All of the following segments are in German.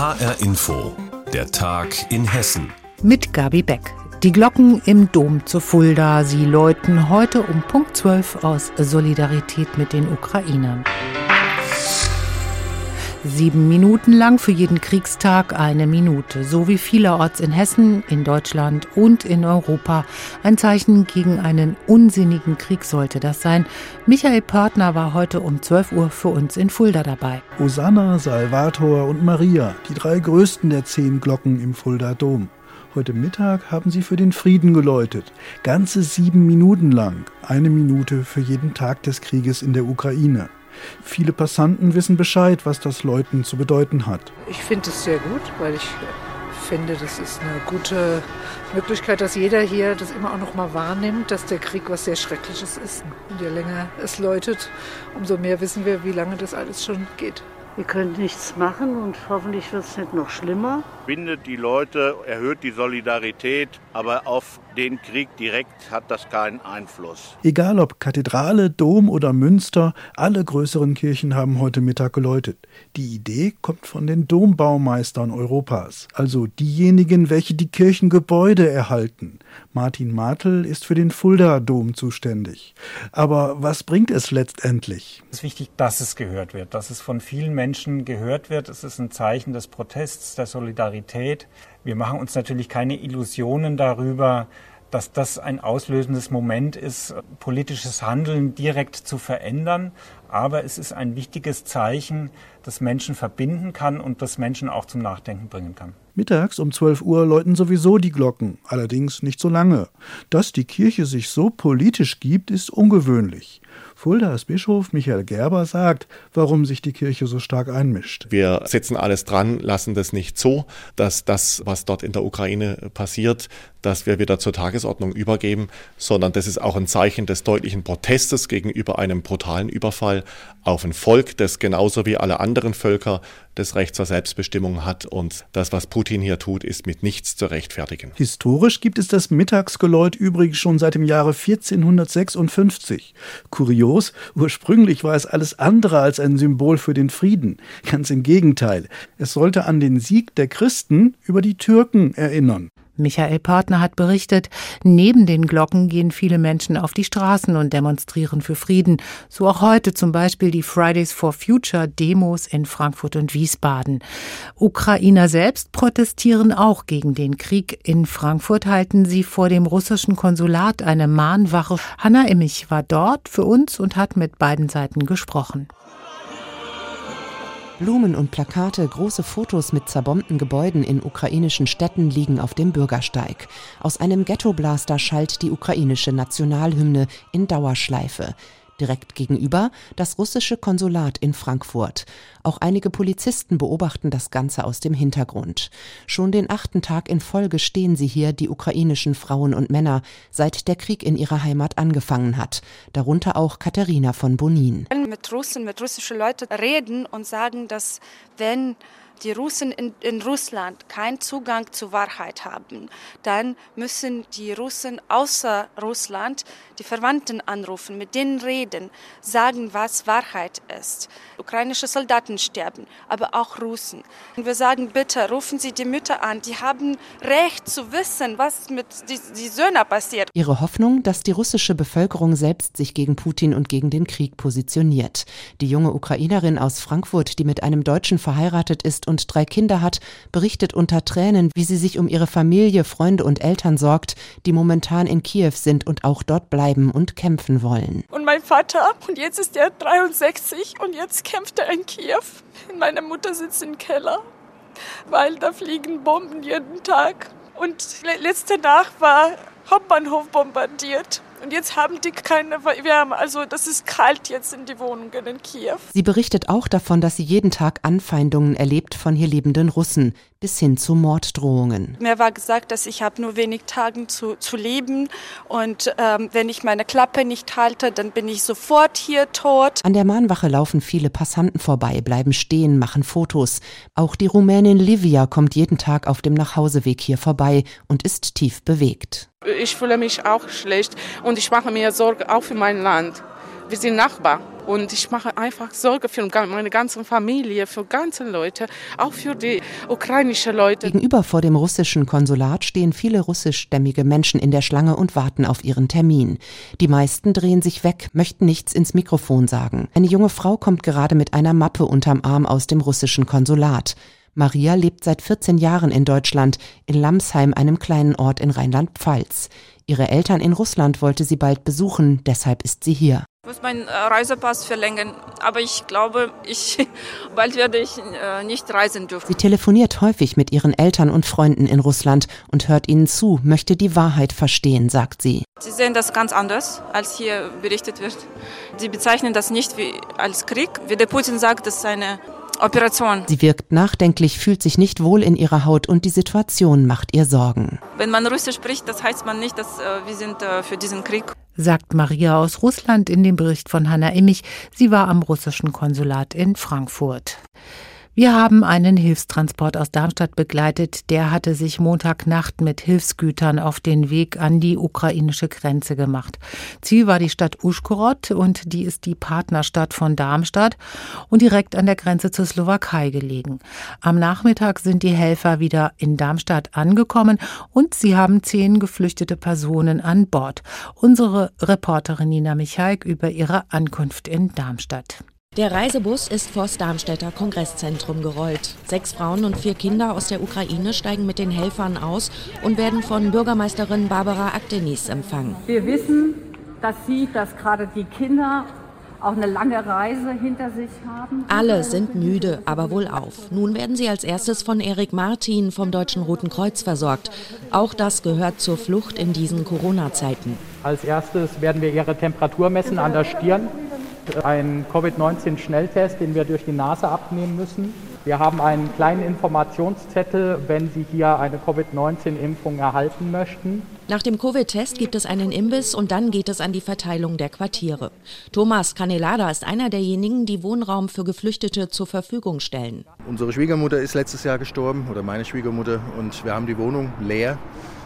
HR Info, der Tag in Hessen. Mit Gabi Beck. Die Glocken im Dom zu Fulda, sie läuten heute um Punkt 12 aus Solidarität mit den Ukrainern. Sieben Minuten lang für jeden Kriegstag eine Minute, so wie vielerorts in Hessen, in Deutschland und in Europa. Ein Zeichen gegen einen unsinnigen Krieg sollte das sein. Michael Pörtner war heute um 12 Uhr für uns in Fulda dabei. Hosanna, Salvator und Maria, die drei größten der zehn Glocken im Fulda Dom. Heute Mittag haben sie für den Frieden geläutet. Ganze sieben Minuten lang. Eine Minute für jeden Tag des Krieges in der Ukraine. Viele Passanten wissen Bescheid, was das Läuten zu bedeuten hat. Ich finde es sehr gut, weil ich finde, das ist eine gute Möglichkeit, dass jeder hier das immer auch noch mal wahrnimmt, dass der Krieg was sehr Schreckliches ist. Und je länger es läutet, umso mehr wissen wir, wie lange das alles schon geht. Wir können nichts machen und hoffentlich wird es nicht noch schlimmer. Bindet die Leute, erhöht die Solidarität, aber auf den Krieg direkt hat das keinen Einfluss. Egal ob Kathedrale, Dom oder Münster, alle größeren Kirchen haben heute Mittag geläutet. Die Idee kommt von den Dombaumeistern Europas, also diejenigen, welche die Kirchengebäude erhalten. Martin Martel ist für den Fulda-Dom zuständig. Aber was bringt es letztendlich? Es ist wichtig, dass es gehört wird, dass es von vielen Menschen gehört wird. Es ist ein Zeichen des Protests, der Solidarität. Wir machen uns natürlich keine Illusionen darüber, dass das ein auslösendes Moment ist, politisches Handeln direkt zu verändern. Aber es ist ein wichtiges Zeichen, das Menschen verbinden kann und das Menschen auch zum Nachdenken bringen kann. Mittags um 12 Uhr läuten sowieso die Glocken, allerdings nicht so lange. Dass die Kirche sich so politisch gibt, ist ungewöhnlich. Fuldas Bischof Michael Gerber sagt, warum sich die Kirche so stark einmischt. Wir setzen alles dran, lassen das nicht so, dass das, was dort in der Ukraine passiert, dass wir wieder zur Tagesordnung übergeben, sondern das ist auch ein Zeichen des deutlichen Protestes gegenüber einem brutalen Überfall auf ein Volk, das genauso wie alle anderen Völker das Recht zur Selbstbestimmung hat. Und das, was Putin hier tut, ist mit nichts zu rechtfertigen. Historisch gibt es das Mittagsgeläut übrigens schon seit dem Jahre 1456. Kurios, ursprünglich war es alles andere als ein Symbol für den Frieden. Ganz im Gegenteil. Es sollte an den Sieg der Christen über die Türken erinnern. Michael Partner hat berichtet, neben den Glocken gehen viele Menschen auf die Straßen und demonstrieren für Frieden. So auch heute zum Beispiel die Fridays for Future Demos in Frankfurt und Wiesbaden. Ukrainer selbst protestieren auch gegen den Krieg. In Frankfurt halten sie vor dem russischen Konsulat eine Mahnwache. Hanna Immich war dort für uns und hat mit beiden Seiten gesprochen. Blumen und Plakate, große Fotos mit zerbombten Gebäuden in ukrainischen Städten liegen auf dem Bürgersteig. Aus einem Ghettoblaster schallt die ukrainische Nationalhymne in Dauerschleife. Direkt gegenüber das russische Konsulat in Frankfurt. Auch einige Polizisten beobachten das Ganze aus dem Hintergrund. Schon den achten Tag in Folge stehen sie hier, die ukrainischen Frauen und Männer, seit der Krieg in ihrer Heimat angefangen hat. Darunter auch Katharina von Bonin. Mit Russen, mit russischen Leuten reden und sagen, dass wenn die Russen in, in Russland keinen Zugang zur Wahrheit haben, dann müssen die Russen außer Russland die Verwandten anrufen, mit denen reden, sagen, was Wahrheit ist. Ukrainische Soldaten sterben, aber auch Russen. Und wir sagen, bitte rufen Sie die Mütter an, die haben Recht zu wissen, was mit die, die Söhnen passiert. Ihre Hoffnung, dass die russische Bevölkerung selbst sich gegen Putin und gegen den Krieg positioniert. Die junge Ukrainerin aus Frankfurt, die mit einem Deutschen verheiratet ist und drei Kinder hat, berichtet unter Tränen, wie sie sich um ihre Familie, Freunde und Eltern sorgt, die momentan in Kiew sind und auch dort bleiben und kämpfen wollen. Und mein Vater, und jetzt ist er 63 und jetzt kämpft er in Kiew. Meine Mutter sitzt im Keller, weil da fliegen Bomben jeden Tag. Und letzte Nacht war Hauptbahnhof bombardiert. Und jetzt haben die keine Wärme. Also das ist kalt jetzt in die Wohnungen in Kiew. Sie berichtet auch davon, dass sie jeden Tag Anfeindungen erlebt von hier lebenden Russen, bis hin zu Morddrohungen. Mir war gesagt, dass ich habe nur wenig Tagen zu, zu leben und ähm, wenn ich meine Klappe nicht halte, dann bin ich sofort hier tot. An der Mahnwache laufen viele Passanten vorbei, bleiben stehen, machen Fotos. Auch die Rumänin Livia kommt jeden Tag auf dem Nachhauseweg hier vorbei und ist tief bewegt. Ich fühle mich auch schlecht und ich mache mir Sorgen auch für mein Land Wir sind Nachbar. Und ich mache einfach Sorge für meine ganze Familie, für ganze Leute, auch für die ukrainischen Leute. Gegenüber vor dem russischen Konsulat stehen viele russischstämmige Menschen in der Schlange und warten auf ihren Termin. Die meisten drehen sich weg, möchten nichts ins Mikrofon sagen. Eine junge Frau kommt gerade mit einer Mappe unterm Arm aus dem russischen Konsulat. Maria lebt seit 14 Jahren in Deutschland, in Lamsheim, einem kleinen Ort in Rheinland-Pfalz. Ihre Eltern in Russland wollte sie bald besuchen, deshalb ist sie hier. Ich muss meinen äh, Reisepass verlängern, aber ich glaube, ich, bald werde ich äh, nicht reisen dürfen. Sie telefoniert häufig mit ihren Eltern und Freunden in Russland und hört ihnen zu, möchte die Wahrheit verstehen, sagt sie. Sie sehen das ganz anders, als hier berichtet wird. Sie bezeichnen das nicht wie als Krieg. Wie der Putin sagt, das ist eine Operation. Sie wirkt nachdenklich, fühlt sich nicht wohl in ihrer Haut und die Situation macht ihr Sorgen. Wenn man Russisch spricht, das heißt man nicht, dass äh, wir sind für diesen Krieg sagt Maria aus Russland in dem Bericht von Hanna Immich. Sie war am russischen Konsulat in Frankfurt. Wir haben einen Hilfstransport aus Darmstadt begleitet. Der hatte sich Montagnacht mit Hilfsgütern auf den Weg an die ukrainische Grenze gemacht. Ziel war die Stadt Uschkorod und die ist die Partnerstadt von Darmstadt und direkt an der Grenze zur Slowakei gelegen. Am Nachmittag sind die Helfer wieder in Darmstadt angekommen und sie haben zehn geflüchtete Personen an Bord. Unsere Reporterin Nina Michaik über ihre Ankunft in Darmstadt. Der Reisebus ist vors Darmstädter Kongresszentrum gerollt. Sechs Frauen und vier Kinder aus der Ukraine steigen mit den Helfern aus und werden von Bürgermeisterin Barbara Akdenis empfangen. Wir wissen, dass Sie, dass gerade die Kinder auch eine lange Reise hinter sich haben. Alle sind müde, aber wohlauf. Nun werden sie als erstes von Erik Martin vom Deutschen Roten Kreuz versorgt. Auch das gehört zur Flucht in diesen Corona-Zeiten. Als erstes werden wir ihre Temperatur messen an der Stirn ein Covid-19-Schnelltest, den wir durch die Nase abnehmen müssen. Wir haben einen kleinen Informationszettel, wenn Sie hier eine Covid-19-Impfung erhalten möchten. Nach dem Covid-Test gibt es einen Imbiss und dann geht es an die Verteilung der Quartiere. Thomas Canelada ist einer derjenigen, die Wohnraum für Geflüchtete zur Verfügung stellen. Unsere Schwiegermutter ist letztes Jahr gestorben oder meine Schwiegermutter und wir haben die Wohnung leer.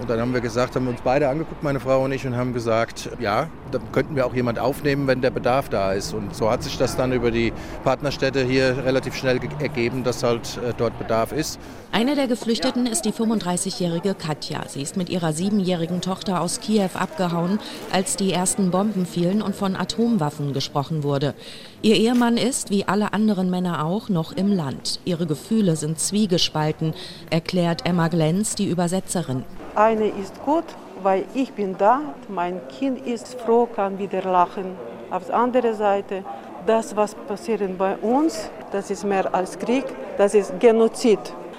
Und dann haben wir gesagt, haben wir uns beide angeguckt, meine Frau und ich, und haben gesagt, ja, da könnten wir auch jemand aufnehmen, wenn der Bedarf da ist. Und so hat sich das dann über die Partnerstädte hier relativ schnell ergeben, dass halt äh, dort Bedarf ist. Eine der Geflüchteten ist die 35-jährige Katja. Sie ist mit ihrer siebenjährigen Tochter aus Kiew abgehauen, als die ersten Bomben fielen und von Atomwaffen gesprochen wurde. Ihr Ehemann ist, wie alle anderen Männer auch, noch im Land. Ihre Gefühle sind zwiegespalten, erklärt Emma Glenz, die Übersetzerin. Eine ist gut, weil ich bin da, mein Kind ist froh, kann wieder lachen. Auf der anderen Seite, das, was passiert bei uns, das ist mehr als Krieg, das ist Genozid.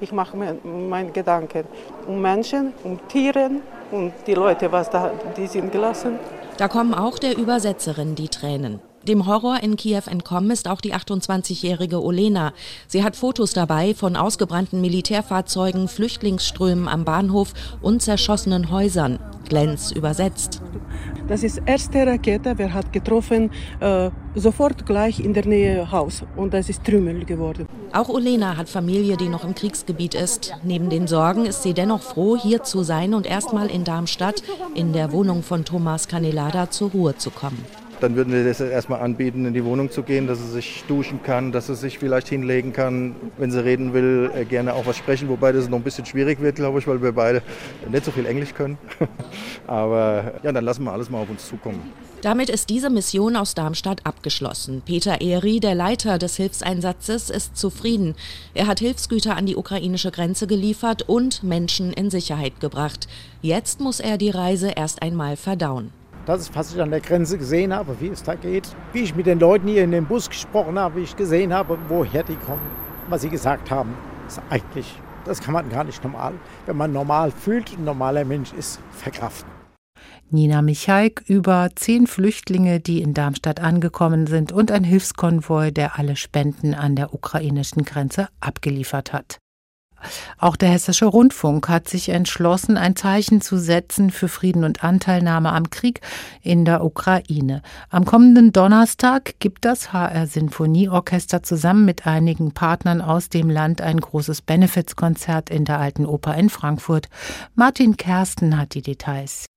Ich mache mir meine Gedanken um Menschen, um Tiere und die Leute, was da, die sind gelassen. Da kommen auch der Übersetzerin die Tränen. Dem Horror in Kiew entkommen ist auch die 28-jährige Olena. Sie hat Fotos dabei von ausgebrannten Militärfahrzeugen, Flüchtlingsströmen am Bahnhof und zerschossenen Häusern. Glenz übersetzt. Das ist erste Rakete, wer hat getroffen, äh, sofort gleich in der Nähe Haus und das ist Trümmel geworden. Auch Olena hat Familie, die noch im Kriegsgebiet ist. Neben den Sorgen ist sie dennoch froh, hier zu sein und erstmal in Darmstadt in der Wohnung von Thomas Canelada zur Ruhe zu kommen. Dann würden wir das erstmal anbieten, in die Wohnung zu gehen, dass sie sich duschen kann, dass sie sich vielleicht hinlegen kann. Wenn sie reden will, äh, gerne auch was sprechen, wobei das noch ein bisschen schwierig wird, glaube ich, weil wir beide nicht so viel Englisch können. Aber ja, dann lassen wir alles mal auf uns zukommen. Damit ist diese Mission aus Darmstadt abgeschlossen. Peter Ehri, der Leiter des Hilfseinsatzes, ist zufrieden. Er hat Hilfsgüter an die ukrainische Grenze geliefert und Menschen in Sicherheit gebracht. Jetzt muss er die Reise erst einmal verdauen. Das ist, was ich an der Grenze gesehen habe, wie es da geht. Wie ich mit den Leuten hier in dem Bus gesprochen habe, wie ich gesehen habe, woher die kommen, was sie gesagt haben, ist eigentlich, das kann man gar nicht normal, wenn man normal fühlt, ein normaler Mensch ist, verkraften. Nina Michaik über zehn Flüchtlinge, die in Darmstadt angekommen sind und ein Hilfskonvoi, der alle Spenden an der ukrainischen Grenze abgeliefert hat. Auch der Hessische Rundfunk hat sich entschlossen, ein Zeichen zu setzen für Frieden und Anteilnahme am Krieg in der Ukraine. Am kommenden Donnerstag gibt das HR Sinfonieorchester zusammen mit einigen Partnern aus dem Land ein großes Benefizkonzert in der Alten Oper in Frankfurt. Martin Kersten hat die Details.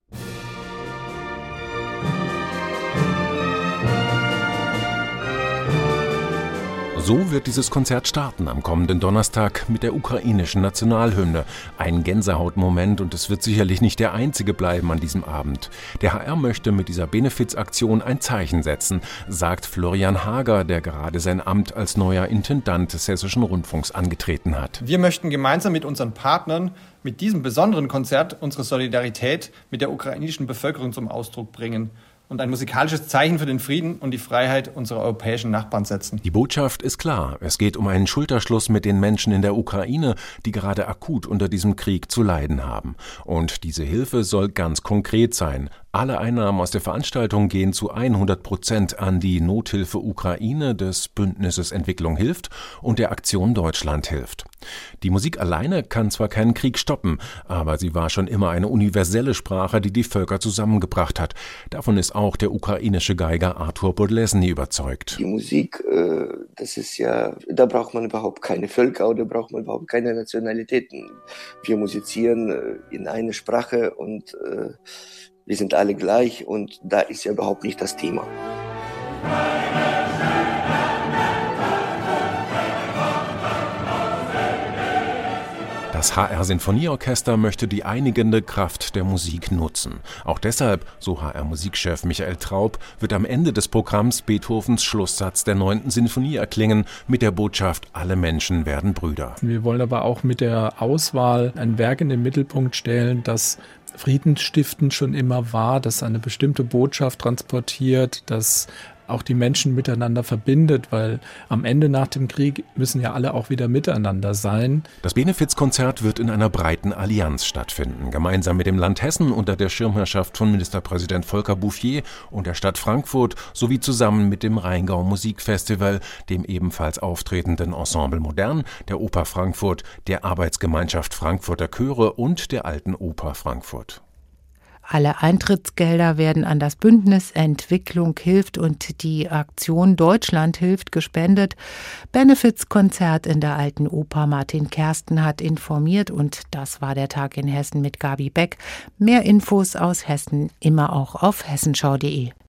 So wird dieses Konzert starten am kommenden Donnerstag mit der ukrainischen Nationalhymne. Ein Gänsehautmoment und es wird sicherlich nicht der einzige bleiben an diesem Abend. Der HR möchte mit dieser Benefizaktion ein Zeichen setzen, sagt Florian Hager, der gerade sein Amt als neuer Intendant des Hessischen Rundfunks angetreten hat. Wir möchten gemeinsam mit unseren Partnern mit diesem besonderen Konzert unsere Solidarität mit der ukrainischen Bevölkerung zum Ausdruck bringen und ein musikalisches Zeichen für den Frieden und die Freiheit unserer europäischen Nachbarn setzen. Die Botschaft ist klar. Es geht um einen Schulterschluss mit den Menschen in der Ukraine, die gerade akut unter diesem Krieg zu leiden haben. Und diese Hilfe soll ganz konkret sein. Alle Einnahmen aus der Veranstaltung gehen zu 100 Prozent an die Nothilfe Ukraine des Bündnisses Entwicklung hilft und der Aktion Deutschland hilft. Die Musik alleine kann zwar keinen Krieg stoppen, aber sie war schon immer eine universelle Sprache, die die Völker zusammengebracht hat. Davon ist auch der ukrainische Geiger Arthur Podlesny überzeugt. Die Musik, äh, das ist ja, da braucht man überhaupt keine Völker oder braucht man überhaupt keine Nationalitäten. Wir musizieren äh, in einer Sprache und äh, wir sind alle gleich und da ist ja überhaupt nicht das Thema. Das HR Sinfonieorchester möchte die einigende Kraft der Musik nutzen. Auch deshalb, so HR Musikchef Michael Traub, wird am Ende des Programms Beethovens Schlusssatz der 9. Sinfonie erklingen mit der Botschaft Alle Menschen werden Brüder. Wir wollen aber auch mit der Auswahl ein Werk in den Mittelpunkt stellen, das friedensstiftend schon immer war, das eine bestimmte Botschaft transportiert, das auch die Menschen miteinander verbindet, weil am Ende nach dem Krieg müssen ja alle auch wieder miteinander sein. Das Benefizkonzert wird in einer breiten Allianz stattfinden, gemeinsam mit dem Land Hessen unter der Schirmherrschaft von Ministerpräsident Volker Bouffier und der Stadt Frankfurt sowie zusammen mit dem Rheingau Musikfestival, dem ebenfalls auftretenden Ensemble Modern, der Oper Frankfurt, der Arbeitsgemeinschaft Frankfurter Chöre und der Alten Oper Frankfurt. Alle Eintrittsgelder werden an das Bündnis Entwicklung hilft und die Aktion Deutschland hilft gespendet. Benefizkonzert in der Alten Oper Martin Kersten hat informiert und das war der Tag in Hessen mit Gabi Beck. Mehr Infos aus Hessen immer auch auf hessenschau.de.